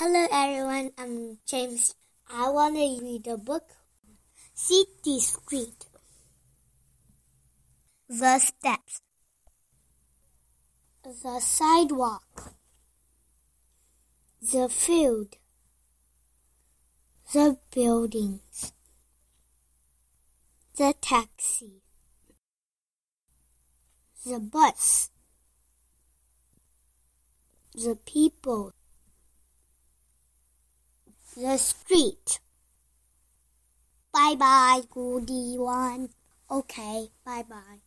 Hello everyone, I'm James. I want to read a book. City Street. The steps. The sidewalk. The field. The buildings. The taxi. The bus. The people the street. Bye bye, goody one. Okay, bye bye.